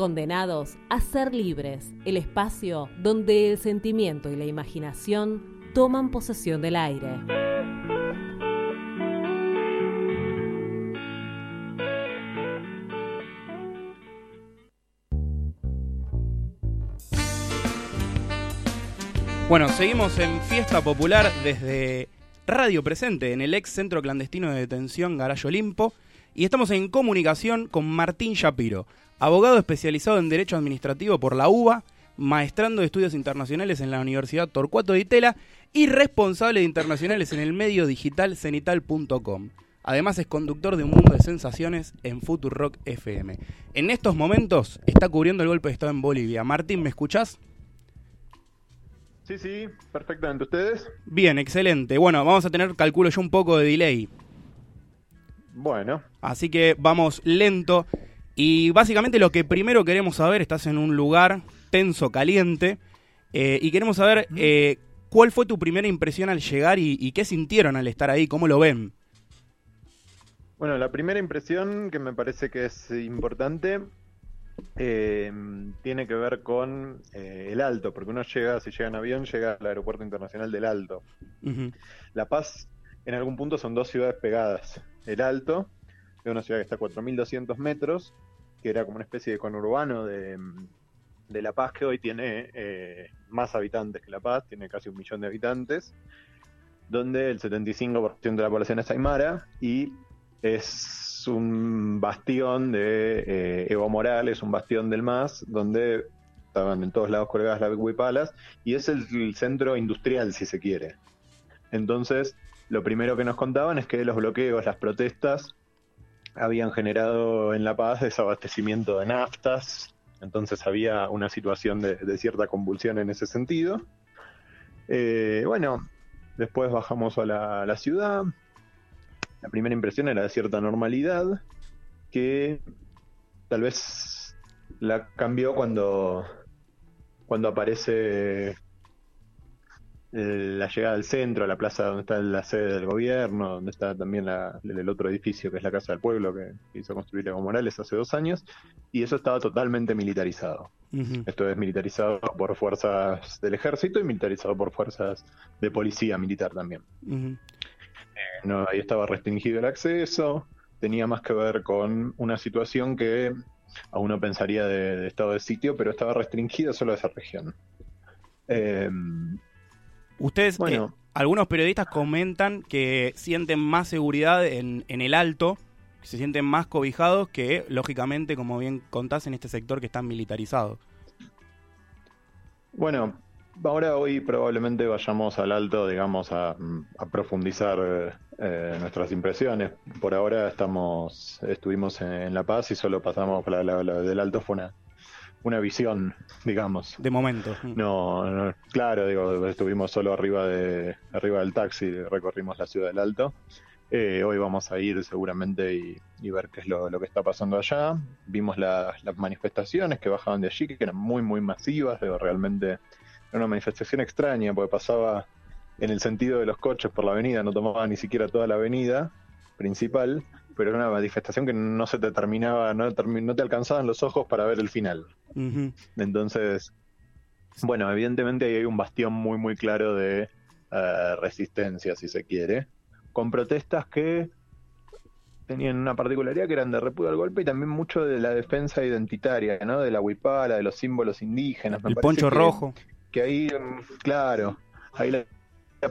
Condenados a ser libres, el espacio donde el sentimiento y la imaginación toman posesión del aire. Bueno, seguimos en Fiesta Popular desde Radio Presente, en el ex centro clandestino de detención Garayo Olimpo, y estamos en comunicación con Martín Shapiro, abogado especializado en Derecho Administrativo por la UBA, maestrando de estudios internacionales en la Universidad Torcuato de Itela y responsable de internacionales en el medio digital cenital.com. Además es conductor de un mundo de sensaciones en Rock FM. En estos momentos está cubriendo el golpe de Estado en Bolivia. Martín, ¿me escuchás? Sí, sí, perfectamente. ¿Ustedes? Bien, excelente. Bueno, vamos a tener, calculo yo, un poco de delay. Bueno. Así que vamos lento. Y básicamente lo que primero queremos saber, estás en un lugar tenso, caliente, eh, y queremos saber eh, cuál fue tu primera impresión al llegar y, qué sintieron al estar ahí, cómo lo ven. Bueno, la primera impresión que me parece que es importante eh, tiene que ver con eh, el Alto, porque uno llega, si llega en avión, llega al Aeropuerto Internacional del Alto. La Paz, en algún punto, son dos ciudades pegadas. El Alto, es una ciudad que está a 4.200 metros, que era como una especie de conurbano de, de La Paz, que hoy tiene eh, más habitantes que La Paz, tiene casi un millón de habitantes, donde el 75% de la población es aymara y es un bastión de eh, Evo Morales, un bastión del MAS, donde estaban en todos lados colgadas las huipalas, y es el, centro industrial, si se quiere. Entonces, lo primero que nos contaban es que los bloqueos, las protestas, habían generado en La Paz desabastecimiento de naftas, entonces había una situación de, cierta convulsión en ese sentido. Eh, bueno, después bajamos a la ciudad, la primera impresión era de cierta normalidad que tal vez la cambió cuando, cuando aparece la llegada al centro, a la plaza donde está la sede del gobierno, donde está también el otro edificio que es la Casa del Pueblo que hizo construir Evo Morales hace dos años, y eso estaba totalmente militarizado. Esto es militarizado por fuerzas del ejército y militarizado por fuerzas de policía militar también no, ahí estaba restringido el acceso, tenía más que ver con una situación que a uno pensaría de, estado de sitio, pero estaba restringida solo a esa región. Em, Ustedes, bueno, eh, algunos periodistas comentan que sienten más seguridad en, en el alto, que se sienten más cobijados que, lógicamente, como bien contás, en este sector que está militarizado. Bueno, Ahora hoy probablemente vayamos al alto, digamos, a, profundizar eh, nuestras impresiones. Por ahora estamos, estuvimos en, La Paz y solo pasamos por la, del alto fue una, una visión, digamos. De momento. No, claro, digo, estuvimos solo arriba de arriba del taxi, recorrimos la ciudad del Alto. Eh, hoy vamos a ir seguramente y, ver qué es lo, que está pasando allá. Vimos las manifestaciones que bajaban de allí, que eran muy, muy masivas, digo, realmente era una manifestación extraña porque pasaba en el sentido de los coches por la avenida, no tomaba ni siquiera toda la avenida principal, pero era una manifestación que no se te terminaba, no, no te alcanzaban los ojos para ver el final. Entonces, bueno, evidentemente ahí hay un bastión muy, muy claro de eh, resistencia, si se quiere, con protestas que tenían una particularidad que eran de repudio al golpe y también mucho de la defensa identitaria, ¿no? De la huipala, de los símbolos indígenas. el poncho rojo que ahí, claro, ahí la,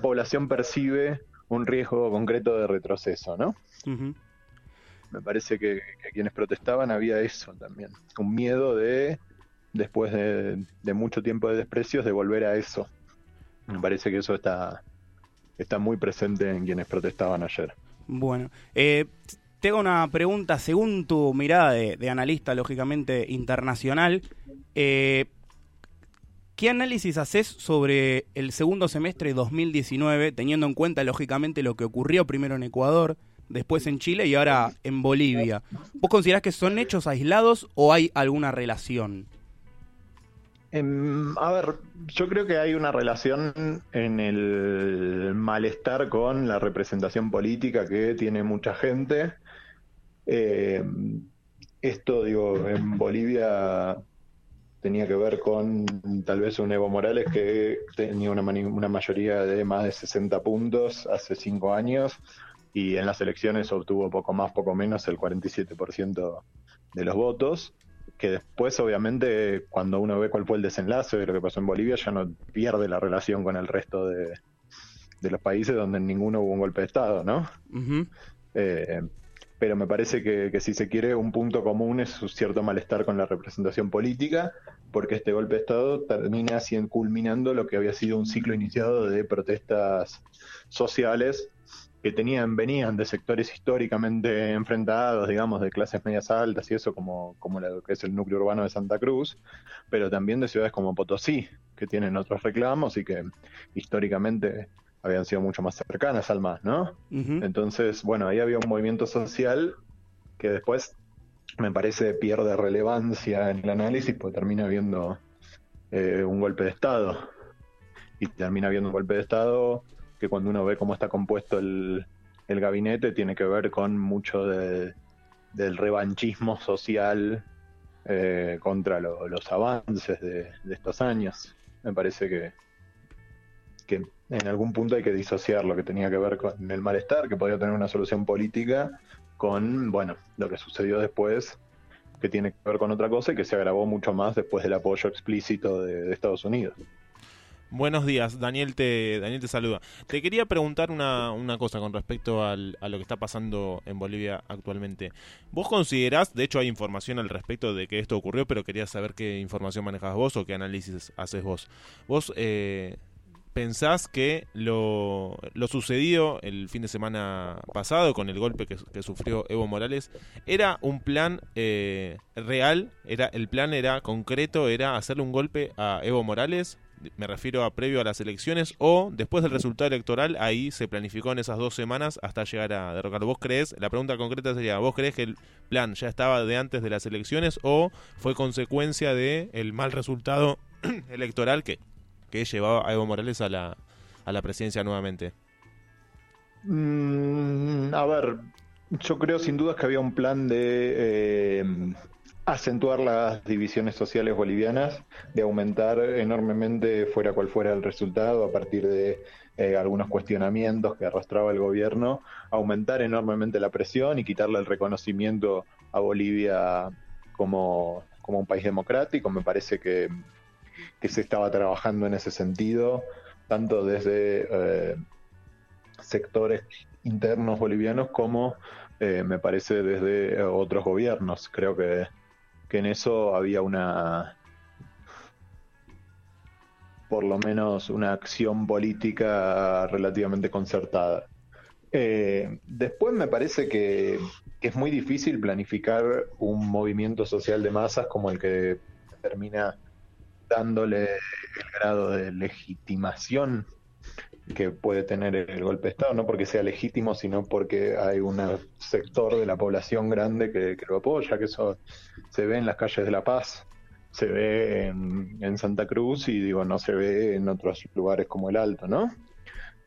población percibe un riesgo concreto de retroceso, ¿no? Me parece que, quienes protestaban había eso también, un miedo de, después de, mucho tiempo de desprecios, de volver a eso. Me parece que eso está, está muy presente en quienes protestaban ayer. Bueno, eh, tengo una pregunta, según tu mirada de, analista, lógicamente internacional, eh, ¿Qué análisis haces sobre el segundo semestre de 2019, teniendo en cuenta, lógicamente, lo que ocurrió primero en Ecuador, después en Chile y ahora en Bolivia? ¿Vos considerás que son hechos aislados o hay alguna relación? Em, a ver, yo creo que hay una relación en el malestar con la representación política que tiene mucha gente. Eh, esto, digo, en Bolivia tenía que ver con tal vez un Evo Morales que tenía una, una mayoría de más de 60 puntos hace cinco años y en las elecciones obtuvo poco más, poco menos el 47% de los votos, que después obviamente cuando uno ve cuál fue el desenlace de lo que pasó en Bolivia ya no pierde la relación con el resto de, los países donde en ninguno hubo un golpe de Estado, ¿no? eh, pero me parece que, si se quiere un punto común es un cierto malestar con la representación política, porque este golpe de Estado termina culminando lo que había sido un ciclo iniciado de protestas sociales que tenían, venían de sectores históricamente enfrentados, digamos, de clases medias altas y eso, como, como lo que es el núcleo urbano de Santa Cruz, pero también de ciudades como Potosí, que tienen otros reclamos y que históricamente habían sido mucho más cercanas al MAS, ¿no? Entonces, bueno, ahí había un movimiento social que después me parece pierde relevancia en el análisis porque termina habiendo eh, un golpe de Estado. Y termina habiendo un golpe de Estado que cuando uno ve cómo está compuesto el, gabinete tiene que ver con mucho de, del revanchismo social eh, contra los avances de, de estos años. Me parece que, que en algún punto hay que disociar lo que tenía que ver con el malestar, que podía tener una solución política, con, bueno, lo que sucedió después, que tiene que ver con otra cosa y que se agravó mucho más después del apoyo explícito de, Estados Unidos. Buenos días, Daniel te, Daniel te saluda. Te quería preguntar una, una cosa con respecto a lo que está pasando en Bolivia actualmente. ¿Vos considerás, de hecho hay información al respecto de que esto ocurrió, pero quería saber qué información manejas vos o qué análisis haces vos? ¿Vos eh, pensás que lo, lo, sucedido el fin de semana pasado con el golpe que, sufrió Evo Morales era un plan eh, real, era el plan era concreto, era hacerle un golpe a Evo Morales, me refiero a previo a las elecciones o después del resultado electoral, ahí se planificó en esas dos semanas hasta llegar a derrocarlo. ¿Vos crees, la pregunta concreta sería, ¿vos crees que el plan ya estaba de antes de las elecciones o fue consecuencia de el mal resultado electoral que que llevaba a Evo Morales a la, a la presidencia nuevamente? Mm, a ver, yo creo sin dudas que había un plan de eh, acentuar las divisiones sociales bolivianas, de aumentar enormemente, fuera cual fuera el resultado, a partir de eh, algunos cuestionamientos que arrastraba el gobierno, aumentar enormemente la presión y quitarle el reconocimiento a Bolivia como, como un país democrático. Me parece que que se estaba trabajando en ese sentido, tanto desde eh, sectores internos bolivianos como eh, me parece desde otros gobiernos. Creo que, en eso había una, por lo menos una acción política relativamente concertada. Eh, después me parece que, que, es muy difícil planificar un movimiento social de masas como el que termina dándole el grado de legitimación que puede tener el golpe de Estado, no porque sea legítimo, sino porque hay un sector de la población grande que, lo apoya, que eso se ve en las calles de La Paz, se ve en, Santa Cruz y digo, no se ve en otros lugares como el Alto, ¿no?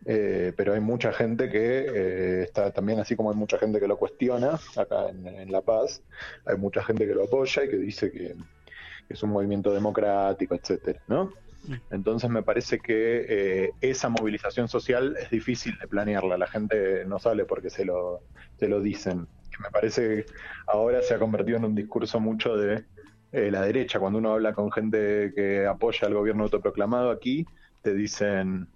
Eh, pero hay mucha gente que eh, está también, así como hay mucha gente que lo cuestiona acá en La Paz, hay mucha gente que lo apoya y que dice que, es un movimiento democrático, etcétera, ¿no? Entonces me parece que eh, esa movilización social es difícil de planearla, la gente no sale porque se lo, se lo dicen. me parece que ahora se ha convertido en un discurso mucho de eh, la derecha. Cuando uno habla con gente que apoya al gobierno autoproclamado aquí, te dicen,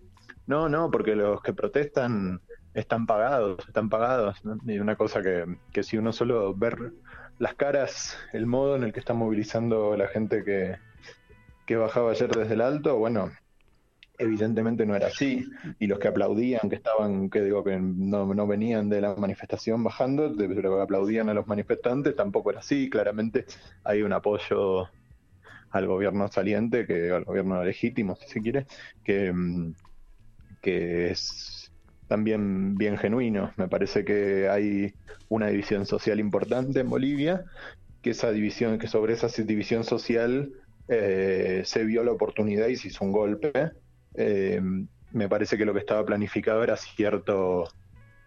no, no, porque los que protestan están pagados, están pagados. Y una cosa que, que si uno solo ver las caras, el modo en el que está movilizando la gente que, que bajaba ayer desde el alto, bueno, evidentemente no era así. Y los que aplaudían, que estaban, que digo, que no, no venían de la manifestación bajando, pero aplaudían a los manifestantes, tampoco era así. Claramente hay un apoyo al gobierno saliente, que al gobierno legítimo, si se quiere, que, mm, que es también bien genuino. Me parece que hay una división social importante en Bolivia, que esa división, que sobre esa división social eh, se vio la oportunidad y se hizo un golpe. Eh, me parece que lo que estaba planificado era cierto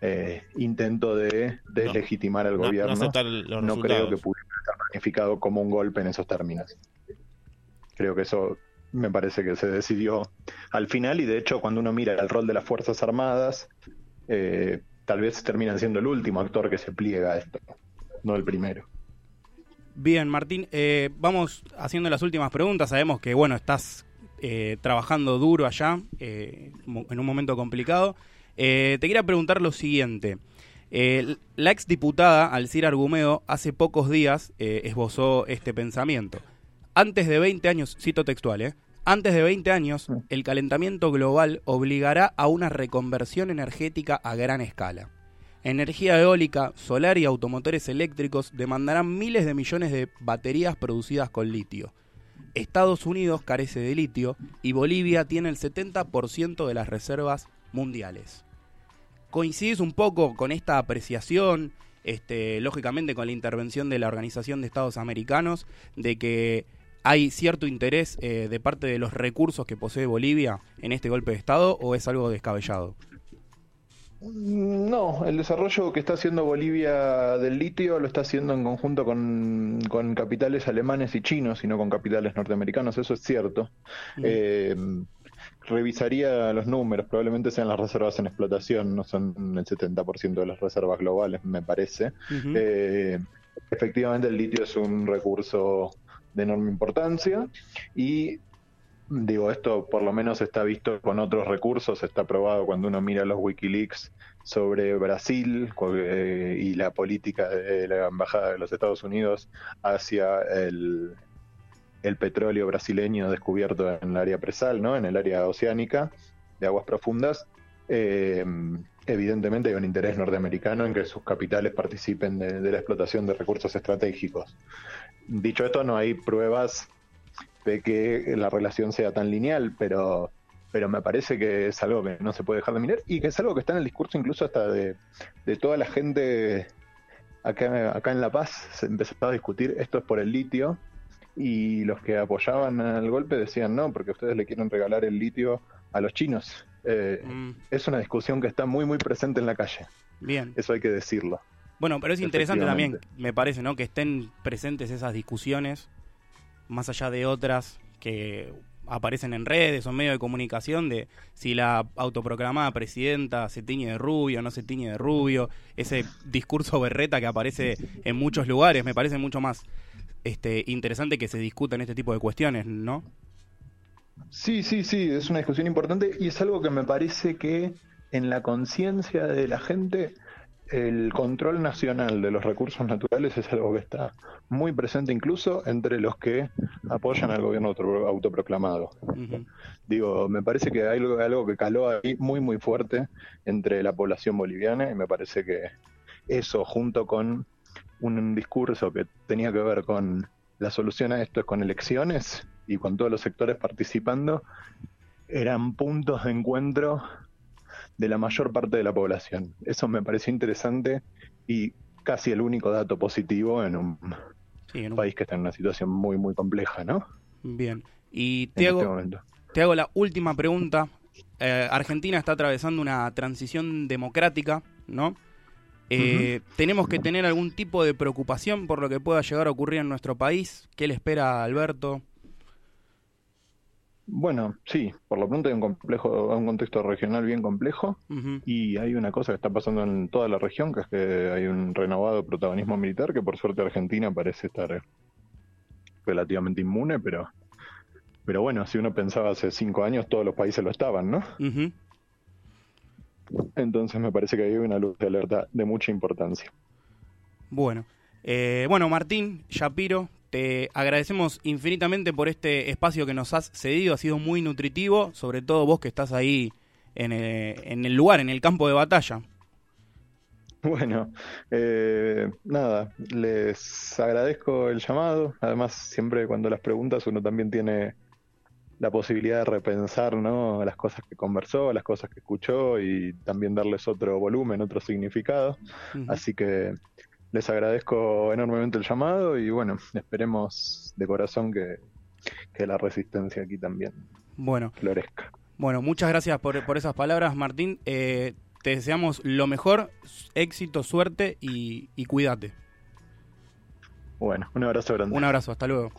eh, intento de deslegitimar al gobierno. No, creo que pudiera planificado como un golpe en esos términos. Creo que eso me parece que se decidió al final y de hecho cuando uno mira el rol de las Fuerzas Armadas, eh, tal vez terminan siendo el último actor que se pliega a esto, no el primero. Bien, Martín, eh, vamos haciendo las últimas preguntas. Sabemos que, bueno, estás eh, trabajando duro allá, en un momento complicado. te quería preguntar lo siguiente. la exdiputada Alcira Argumedo hace pocos días esbozó este pensamiento antes de 20 años, cito textual, ¿eh? Antes de 20 años, el calentamiento global obligará a una reconversión energética a gran escala. Energía eólica, solar y automotores eléctricos demandarán miles de millones de baterías producidas con litio. Estados Unidos carece de litio y Bolivia tiene el 70% de las reservas mundiales. ¿Coincidís un poco con esta apreciación, este, lógicamente con la intervención de la Organización de Estados Americanos, de que ¿Hay cierto interés eh, de parte de los recursos que posee Bolivia en este golpe de Estado o es algo descabellado? Mm, no, el desarrollo que está haciendo Bolivia del litio lo está haciendo en conjunto con, capitales alemanes y chinos y no con capitales norteamericanos, eso es cierto. Eh, revisaría los números, probablemente sean las reservas en explotación, no son el 70% de las reservas globales, me parece. Eh, efectivamente, el litio es un recurso de enorme importancia y digo, esto por lo menos está visto con otros recursos, está probado cuando uno mira los Wikileaks sobre Brasil eh, y la política de la Embajada de los Estados Unidos hacia el, el petróleo brasileño descubierto en el área presal, ¿no? en el área oceánica de aguas profundas. Eh, evidentemente hay un interés norteamericano en que sus capitales participen de, la explotación de recursos estratégicos. Dicho esto, no hay pruebas de que la relación sea tan lineal, pero, pero me parece que es algo que no se puede dejar de mirar y que es algo que está en el discurso incluso hasta de, toda la gente acá, acá en La Paz. Se empezó a discutir esto es por el litio y los que apoyaban al golpe decían no, porque ustedes le quieren regalar el litio a los chinos. Eh, mm. Es una discusión que está muy, muy presente en la calle. Bien. Eso hay que decirlo. Bueno, pero es interesante también, me parece, ¿no? Que estén presentes esas discusiones, más allá de otras que aparecen en redes o medios de comunicación, de si la autoproclamada presidenta se tiñe de rubio no se tiñe de rubio, ese discurso berreta que aparece en muchos lugares, me parece mucho más este, interesante que se discutan este tipo de cuestiones, ¿no? Sí, sí, sí, es una discusión importante y es algo que me parece que en la conciencia de la gente el control nacional de los recursos naturales es algo que está muy presente incluso entre los que apoyan al gobierno autoproclamado. Digo, me parece que hay algo, algo que caló ahí muy, muy fuerte entre la población boliviana y me parece que eso junto con un discurso que tenía que ver con la solución a esto es con elecciones y con todos los sectores participando, eran puntos de encuentro de la mayor parte de la población. Eso me pareció interesante y casi el único dato positivo en un, país que está en una situación muy, muy compleja, ¿no? Bien. Y te, hago, este te hago la última pregunta. Eh, Argentina está atravesando una transición democrática, ¿no? Eh, ¿Tenemos que tener algún tipo de preocupación por lo que pueda llegar a ocurrir en nuestro país? ¿Qué le espera a Alberto? Bueno, sí, por lo pronto hay un complejo, un contexto regional bien complejo y hay una cosa que está pasando en toda la región, que es que hay un renovado protagonismo militar que por suerte Argentina parece estar relativamente inmune, pero pero bueno, si uno pensaba hace cinco años todos los países lo estaban, ¿no? Entonces me parece que hay una luz de alerta de mucha importancia. Bueno, eh, bueno Martín Shapiro, te agradecemos infinitamente por este espacio que nos has cedido, ha sido muy nutritivo, sobre todo vos que estás ahí en el, eh, en el lugar, en el campo de batalla. Bueno, eh, nada, les agradezco el llamado. Además, siempre cuando las preguntas uno también tiene la posibilidad de repensar ¿no? las cosas que conversó, las cosas que escuchó y también darles otro volumen, otro significado. Así que les agradezco enormemente el llamado y bueno, esperemos de corazón que, la resistencia aquí también bueno, florezca. Bueno, muchas gracias por, por esas palabras, Martín. Eh, te deseamos lo mejor, éxito, suerte y, y cuídate. Bueno, un abrazo grande. Un abrazo, hasta luego.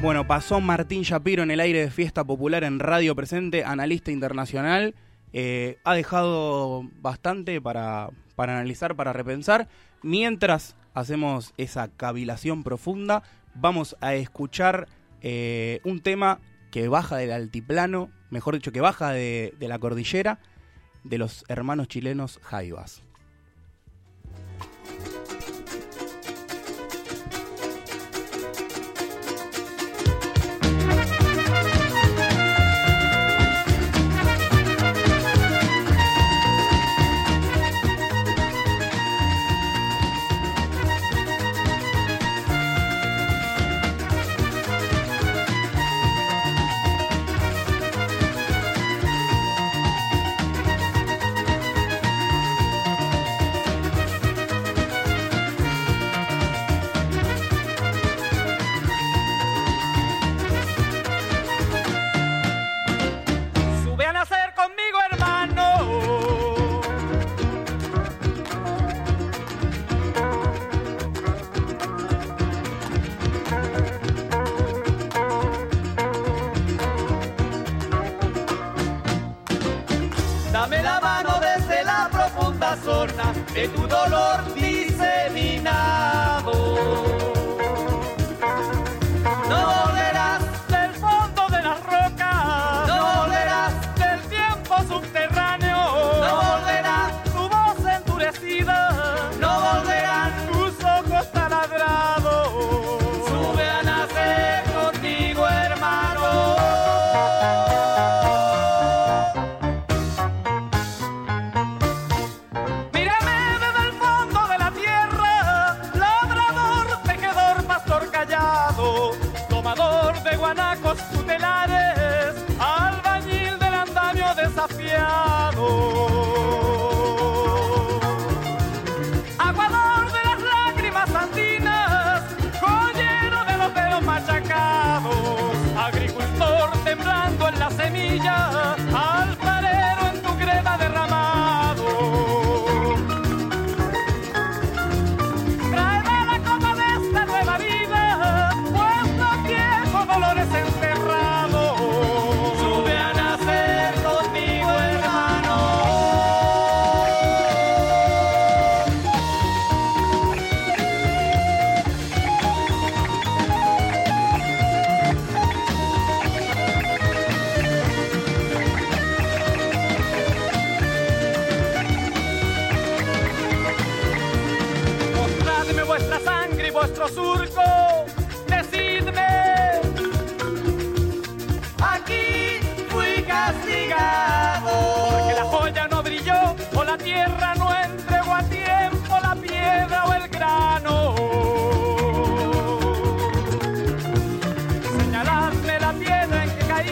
Bueno, pasó Martín Shapiro en el aire de Fiesta Popular en Radio Presente, analista internacional. Eh, ha dejado bastante para, para analizar, para repensar. Mientras hacemos esa cavilación profunda, vamos a escuchar eh, un tema que baja del altiplano, mejor dicho, que baja de, de la cordillera, de los hermanos chilenos Jaivas. De tu dolor diseminado. Tutelares, albañil del andamio desafiado. Aguador de las lágrimas andinas, joyero de los dedos machacados, agricultor temblando en la semilla,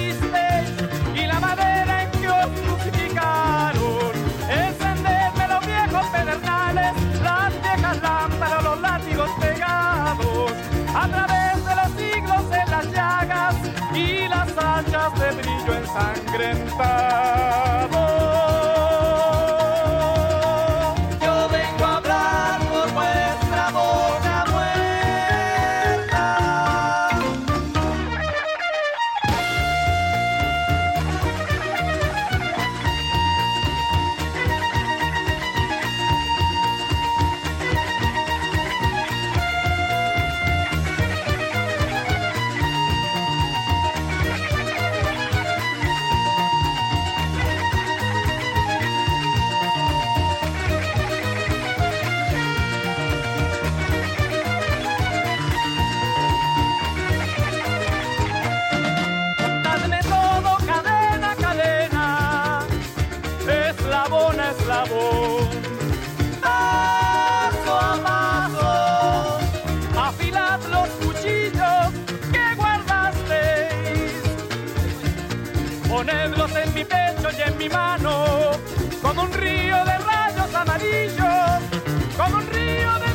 y la madera en que os crucificaron. Encendedme los viejos pedernales, las viejas lámparas, los látigos pegados. A través de los siglos en las llagas y las hachas de brillo ensangrentado. Ponedlos en mi pecho y en mi mano, como un río de rayos amarillos, como un río de